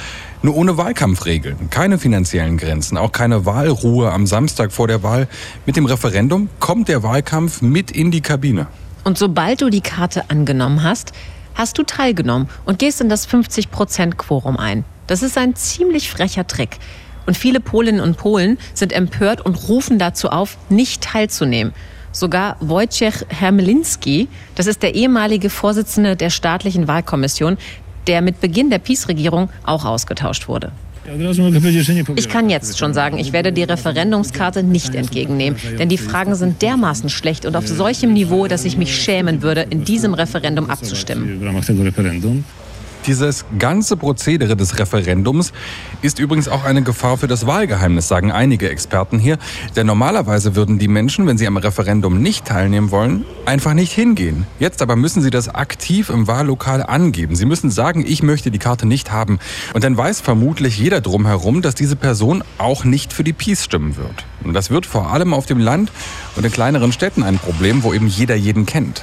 nur ohne Wahlkampfregeln. Keine finanziellen Grenzen, auch keine Wahlruhe am Samstag vor der Wahl. Mit dem Referendum kommt der Wahlkampf mit in die Kabine. Und sobald du die Karte angenommen hast, hast du teilgenommen und gehst in das 50-Prozent-Quorum ein. Das ist ein ziemlich frecher Trick. Und viele Polinnen und Polen sind empört und rufen dazu auf, nicht teilzunehmen. Sogar Wojciech Hermelinski, das ist der ehemalige Vorsitzende der staatlichen Wahlkommission, der mit Beginn der PiS-Regierung auch ausgetauscht wurde. Ich kann jetzt schon sagen, ich werde die Referendumskarte nicht entgegennehmen, denn die Fragen sind dermaßen schlecht und auf solchem Niveau, dass ich mich schämen würde, in diesem Referendum abzustimmen. Dieses ganze Prozedere des Referendums ist übrigens auch eine Gefahr für das Wahlgeheimnis, sagen einige Experten hier. Denn normalerweise würden die Menschen, wenn sie am Referendum nicht teilnehmen wollen, einfach nicht hingehen. Jetzt aber müssen sie das aktiv im Wahllokal angeben. Sie müssen sagen, ich möchte die Karte nicht haben. Und dann weiß vermutlich jeder drumherum, dass diese Person auch nicht für die Peace stimmen wird. Und das wird vor allem auf dem Land und in kleineren Städten ein Problem, wo eben jeder jeden kennt.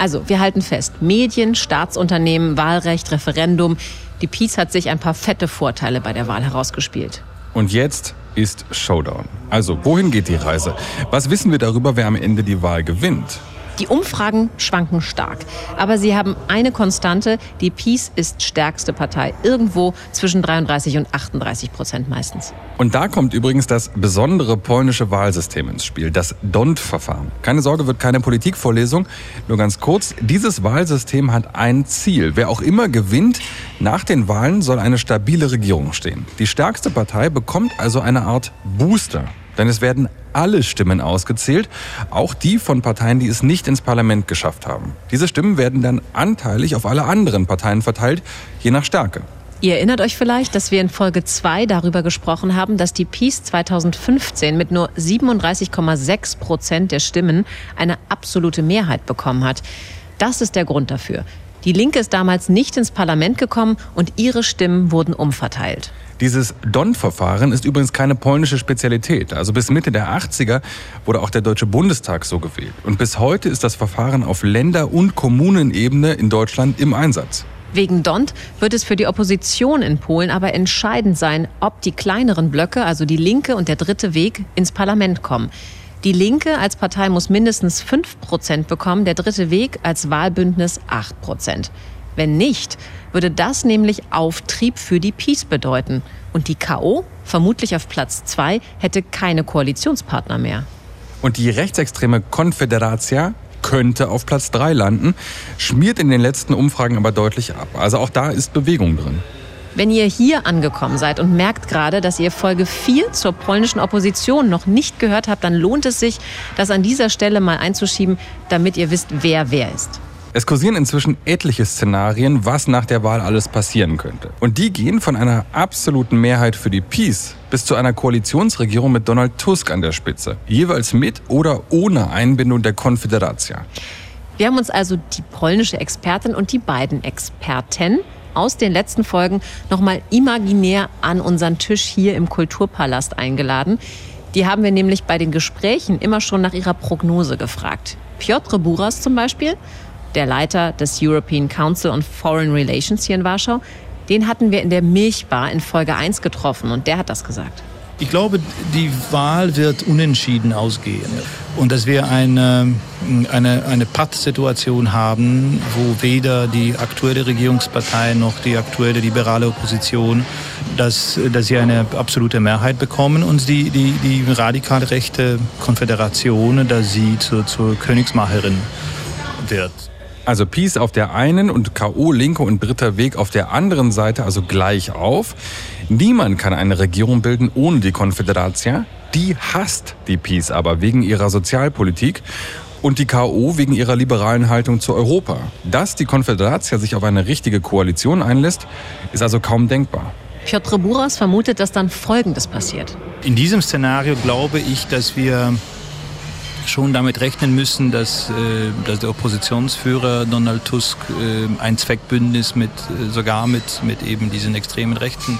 Also, wir halten fest, Medien, Staatsunternehmen, Wahlrecht, Referendum. Die Peace hat sich ein paar fette Vorteile bei der Wahl herausgespielt. Und jetzt ist Showdown. Also, wohin geht die Reise? Was wissen wir darüber, wer am Ende die Wahl gewinnt? Die Umfragen schwanken stark. Aber sie haben eine Konstante. Die Peace ist stärkste Partei. Irgendwo zwischen 33 und 38 Prozent meistens. Und da kommt übrigens das besondere polnische Wahlsystem ins Spiel, das DONT-Verfahren. Keine Sorge, wird keine Politikvorlesung. Nur ganz kurz. Dieses Wahlsystem hat ein Ziel. Wer auch immer gewinnt, nach den Wahlen soll eine stabile Regierung stehen. Die stärkste Partei bekommt also eine Art Booster. Denn es werden alle Stimmen ausgezählt, auch die von Parteien, die es nicht ins Parlament geschafft haben. Diese Stimmen werden dann anteilig auf alle anderen Parteien verteilt, je nach Stärke. Ihr erinnert euch vielleicht, dass wir in Folge 2 darüber gesprochen haben, dass die Peace 2015 mit nur 37,6 Prozent der Stimmen eine absolute Mehrheit bekommen hat. Das ist der Grund dafür. Die Linke ist damals nicht ins Parlament gekommen und ihre Stimmen wurden umverteilt. Dieses Don-Verfahren ist übrigens keine polnische Spezialität. Also bis Mitte der 80er wurde auch der Deutsche Bundestag so gewählt. Und bis heute ist das Verfahren auf Länder- und Kommunenebene in Deutschland im Einsatz. Wegen DONT wird es für die Opposition in Polen aber entscheidend sein, ob die kleineren Blöcke, also die Linke und der Dritte Weg, ins Parlament kommen. Die Linke als Partei muss mindestens 5 Prozent bekommen, der dritte Weg als Wahlbündnis 8 Prozent. Wenn nicht, würde das nämlich Auftrieb für die Peace bedeuten. Und die KO, vermutlich auf Platz 2, hätte keine Koalitionspartner mehr. Und die rechtsextreme Confederacia könnte auf Platz 3 landen, schmiert in den letzten Umfragen aber deutlich ab. Also auch da ist Bewegung drin. Wenn ihr hier angekommen seid und merkt gerade, dass ihr Folge 4 zur polnischen Opposition noch nicht gehört habt, dann lohnt es sich, das an dieser Stelle mal einzuschieben, damit ihr wisst, wer wer ist. Es kursieren inzwischen etliche Szenarien, was nach der Wahl alles passieren könnte. Und die gehen von einer absoluten Mehrheit für die Peace bis zu einer Koalitionsregierung mit Donald Tusk an der Spitze. Jeweils mit oder ohne Einbindung der Konföderatia. Wir haben uns also die polnische Expertin und die beiden Experten aus den letzten Folgen nochmal imaginär an unseren Tisch hier im Kulturpalast eingeladen. Die haben wir nämlich bei den Gesprächen immer schon nach ihrer Prognose gefragt. Piotr Buras zum Beispiel der Leiter des European Council on Foreign Relations hier in Warschau, den hatten wir in der Milchbar in Folge 1 getroffen und der hat das gesagt. Ich glaube, die Wahl wird unentschieden ausgehen und dass wir eine, eine, eine Pattsituation haben, wo weder die aktuelle Regierungspartei noch die aktuelle liberale Opposition, dass, dass sie eine absolute Mehrheit bekommen und die, die, die radikal rechte Konföderation, dass sie zur, zur Königsmacherin wird. Also Peace auf der einen und KO Linke und Dritter Weg auf der anderen Seite, also gleich auf. Niemand kann eine Regierung bilden ohne die Konföderatia. Die hasst die Peace aber wegen ihrer Sozialpolitik und die KO wegen ihrer liberalen Haltung zu Europa. Dass die Konföderatia sich auf eine richtige Koalition einlässt, ist also kaum denkbar. Piotr Buras vermutet, dass dann Folgendes passiert. In diesem Szenario glaube ich, dass wir schon damit rechnen müssen, dass, äh, dass der Oppositionsführer Donald Tusk äh, ein Zweckbündnis mit äh, sogar mit, mit eben diesen extremen Rechten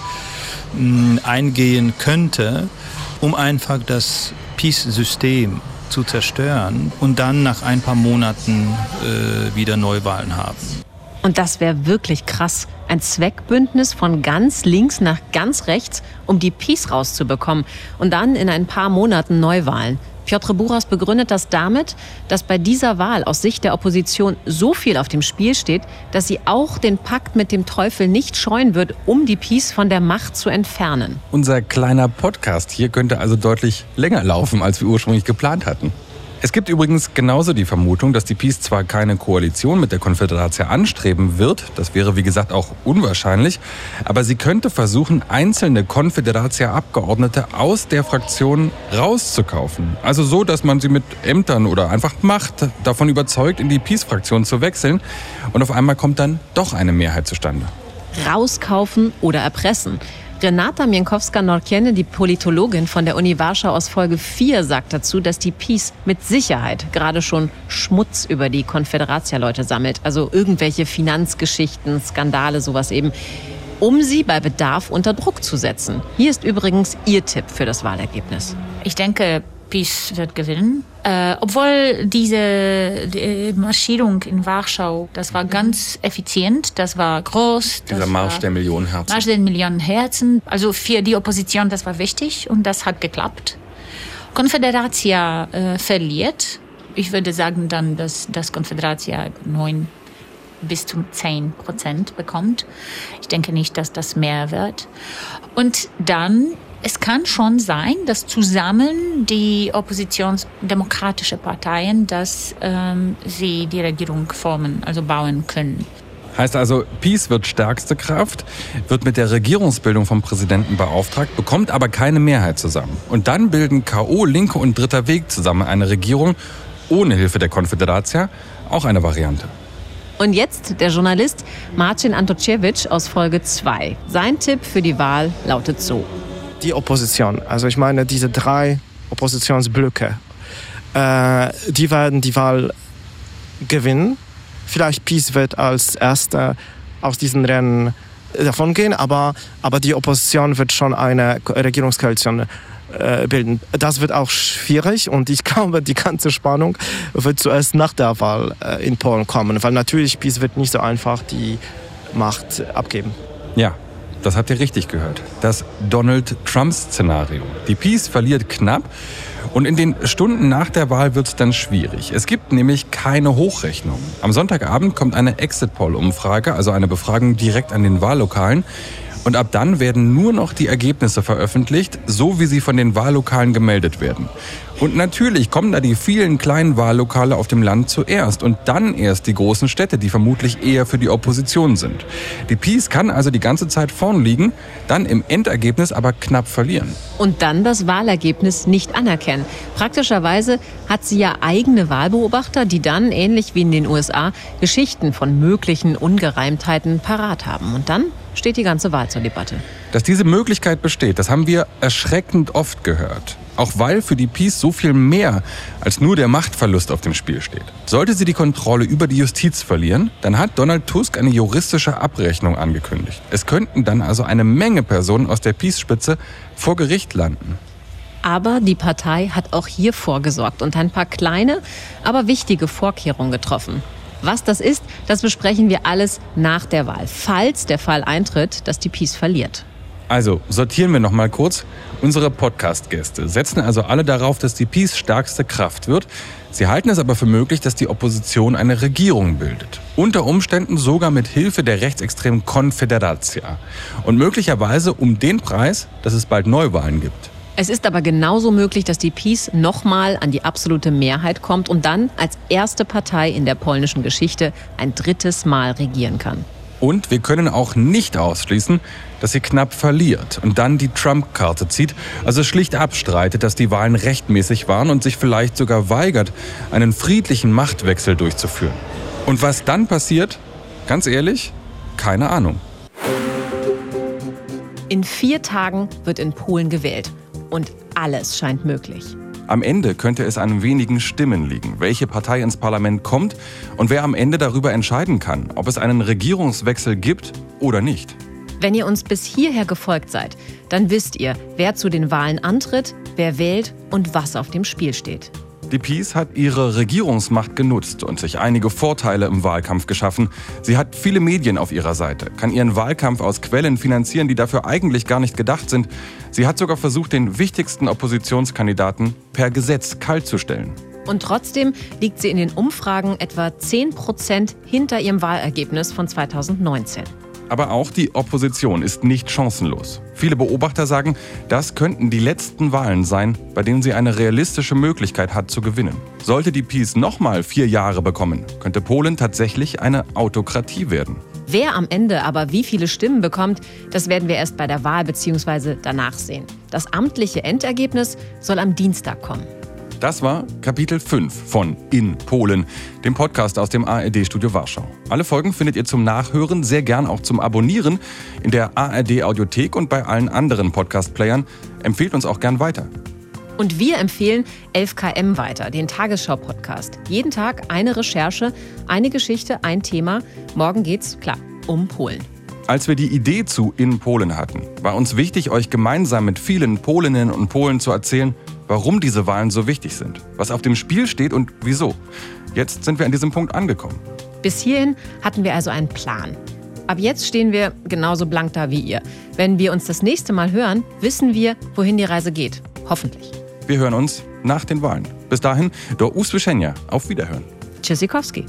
eingehen könnte, um einfach das Peace-System zu zerstören und dann nach ein paar Monaten äh, wieder Neuwahlen haben. Und das wäre wirklich krass. Ein Zweckbündnis von ganz links nach ganz rechts, um die Peace rauszubekommen. Und dann in ein paar Monaten Neuwahlen. Piotr Buras begründet das damit, dass bei dieser Wahl aus Sicht der Opposition so viel auf dem Spiel steht, dass sie auch den Pakt mit dem Teufel nicht scheuen wird, um die Peace von der Macht zu entfernen. Unser kleiner Podcast hier könnte also deutlich länger laufen, als wir ursprünglich geplant hatten. Es gibt übrigens genauso die Vermutung, dass die Peace zwar keine Koalition mit der Konföderatia anstreben wird, das wäre wie gesagt auch unwahrscheinlich, aber sie könnte versuchen, einzelne Konföderatia-Abgeordnete aus der Fraktion rauszukaufen. Also so, dass man sie mit Ämtern oder einfach Macht davon überzeugt, in die Peace-Fraktion zu wechseln und auf einmal kommt dann doch eine Mehrheit zustande. Rauskaufen oder erpressen. Renata Mienkowska-Norkiene, die Politologin von der Uni Warschau aus Folge 4, sagt dazu, dass die Peace mit Sicherheit gerade schon Schmutz über die Konföderatia-Leute sammelt. Also irgendwelche Finanzgeschichten, Skandale, sowas eben, um sie bei Bedarf unter Druck zu setzen. Hier ist übrigens ihr Tipp für das Wahlergebnis. Ich denke, Peace wird gewinnen. Äh, obwohl diese die Marschierung in Warschau, das war ganz effizient, das war groß. Das Dieser Marsch der Millionen Herzen. Marsch der Millionen Herzen. Also für die Opposition, das war wichtig und das hat geklappt. Konföderatia äh, verliert. Ich würde sagen dann, dass das Konföderatia neun bis zu 10 Prozent bekommt. Ich denke nicht, dass das mehr wird. Und dann es kann schon sein, dass zusammen die oppositionsdemokratische Parteien, dass ähm, sie die Regierung formen, also bauen können. Heißt also, Peace wird stärkste Kraft, wird mit der Regierungsbildung vom Präsidenten beauftragt, bekommt aber keine Mehrheit zusammen. Und dann bilden KO, Linke und Dritter Weg zusammen eine Regierung ohne Hilfe der Konföderatia, auch eine Variante. Und jetzt der Journalist Marcin Antociewicz aus Folge 2. Sein Tipp für die Wahl lautet so die Opposition. Also ich meine, diese drei Oppositionsblöcke, äh, die werden die Wahl gewinnen. Vielleicht Peace wird als erster aus diesen Rennen davon gehen, aber, aber die Opposition wird schon eine Regierungskoalition äh, bilden. Das wird auch schwierig und ich glaube, die ganze Spannung wird zuerst nach der Wahl äh, in Polen kommen, weil natürlich Peace wird nicht so einfach die Macht abgeben. Ja, das habt ihr richtig gehört. Das Donald Trump-Szenario. Die Peace verliert knapp Und in den Stunden nach der Wahl wird es dann schwierig. Es gibt nämlich keine Hochrechnung. Am Sonntagabend kommt eine Exit-Poll-Umfrage, also eine Befragung direkt an den Wahllokalen. Und ab dann werden nur noch die Ergebnisse veröffentlicht, so wie sie von den Wahllokalen gemeldet werden. Und natürlich kommen da die vielen kleinen Wahllokale auf dem Land zuerst und dann erst die großen Städte, die vermutlich eher für die Opposition sind. Die Peace kann also die ganze Zeit vorn liegen, dann im Endergebnis aber knapp verlieren. Und dann das Wahlergebnis nicht anerkennen. Praktischerweise hat sie ja eigene Wahlbeobachter, die dann, ähnlich wie in den USA, Geschichten von möglichen Ungereimtheiten parat haben. Und dann steht die ganze Wahl zur Debatte. Dass diese Möglichkeit besteht, das haben wir erschreckend oft gehört. Auch weil für die Peace so viel mehr als nur der Machtverlust auf dem Spiel steht. Sollte sie die Kontrolle über die Justiz verlieren, dann hat Donald Tusk eine juristische Abrechnung angekündigt. Es könnten dann also eine Menge Personen aus der Peace-Spitze vor Gericht landen. Aber die Partei hat auch hier vorgesorgt und ein paar kleine, aber wichtige Vorkehrungen getroffen. Was das ist, das besprechen wir alles nach der Wahl, falls der Fall eintritt, dass die Peace verliert. Also sortieren wir noch mal kurz. Unsere Podcast-Gäste setzen also alle darauf, dass die Peace stärkste Kraft wird. Sie halten es aber für möglich, dass die Opposition eine Regierung bildet. Unter Umständen sogar mit Hilfe der rechtsextremen Confederatia. Und möglicherweise um den Preis, dass es bald Neuwahlen gibt. Es ist aber genauso möglich, dass die PiS nochmal an die absolute Mehrheit kommt und dann als erste Partei in der polnischen Geschichte ein drittes Mal regieren kann. Und wir können auch nicht ausschließen, dass sie knapp verliert und dann die Trump-Karte zieht, also schlicht abstreitet, dass die Wahlen rechtmäßig waren und sich vielleicht sogar weigert, einen friedlichen Machtwechsel durchzuführen. Und was dann passiert, ganz ehrlich, keine Ahnung. In vier Tagen wird in Polen gewählt und alles scheint möglich. Am Ende könnte es an wenigen Stimmen liegen, welche Partei ins Parlament kommt und wer am Ende darüber entscheiden kann, ob es einen Regierungswechsel gibt oder nicht. Wenn ihr uns bis hierher gefolgt seid, dann wisst ihr, wer zu den Wahlen antritt, wer wählt und was auf dem Spiel steht. Die Peace hat ihre Regierungsmacht genutzt und sich einige Vorteile im Wahlkampf geschaffen. Sie hat viele Medien auf ihrer Seite, kann ihren Wahlkampf aus Quellen finanzieren, die dafür eigentlich gar nicht gedacht sind. Sie hat sogar versucht, den wichtigsten Oppositionskandidaten per Gesetz kaltzustellen. Und trotzdem liegt sie in den Umfragen etwa 10 Prozent hinter ihrem Wahlergebnis von 2019. Aber auch die Opposition ist nicht chancenlos. Viele Beobachter sagen, das könnten die letzten Wahlen sein, bei denen sie eine realistische Möglichkeit hat zu gewinnen. Sollte die Peace nochmal vier Jahre bekommen, könnte Polen tatsächlich eine Autokratie werden. Wer am Ende aber wie viele Stimmen bekommt, das werden wir erst bei der Wahl bzw. danach sehen. Das amtliche Endergebnis soll am Dienstag kommen. Das war Kapitel 5 von In Polen, dem Podcast aus dem ARD-Studio Warschau. Alle Folgen findet ihr zum Nachhören, sehr gern auch zum Abonnieren in der ARD-Audiothek und bei allen anderen Podcast-Playern. Empfehlt uns auch gern weiter. Und wir empfehlen 11KM weiter, den Tagesschau-Podcast. Jeden Tag eine Recherche, eine Geschichte, ein Thema. Morgen geht's, klar, um Polen. Als wir die Idee zu In Polen hatten, war uns wichtig, euch gemeinsam mit vielen Polinnen und Polen zu erzählen, warum diese Wahlen so wichtig sind, was auf dem Spiel steht und wieso. Jetzt sind wir an diesem Punkt angekommen. Bis hierhin hatten wir also einen Plan. Ab jetzt stehen wir genauso blank da wie ihr. Wenn wir uns das nächste Mal hören, wissen wir, wohin die Reise geht. Hoffentlich. Wir hören uns nach den Wahlen. Bis dahin, do usłyszenia. Auf Wiederhören. Tschüssikowski.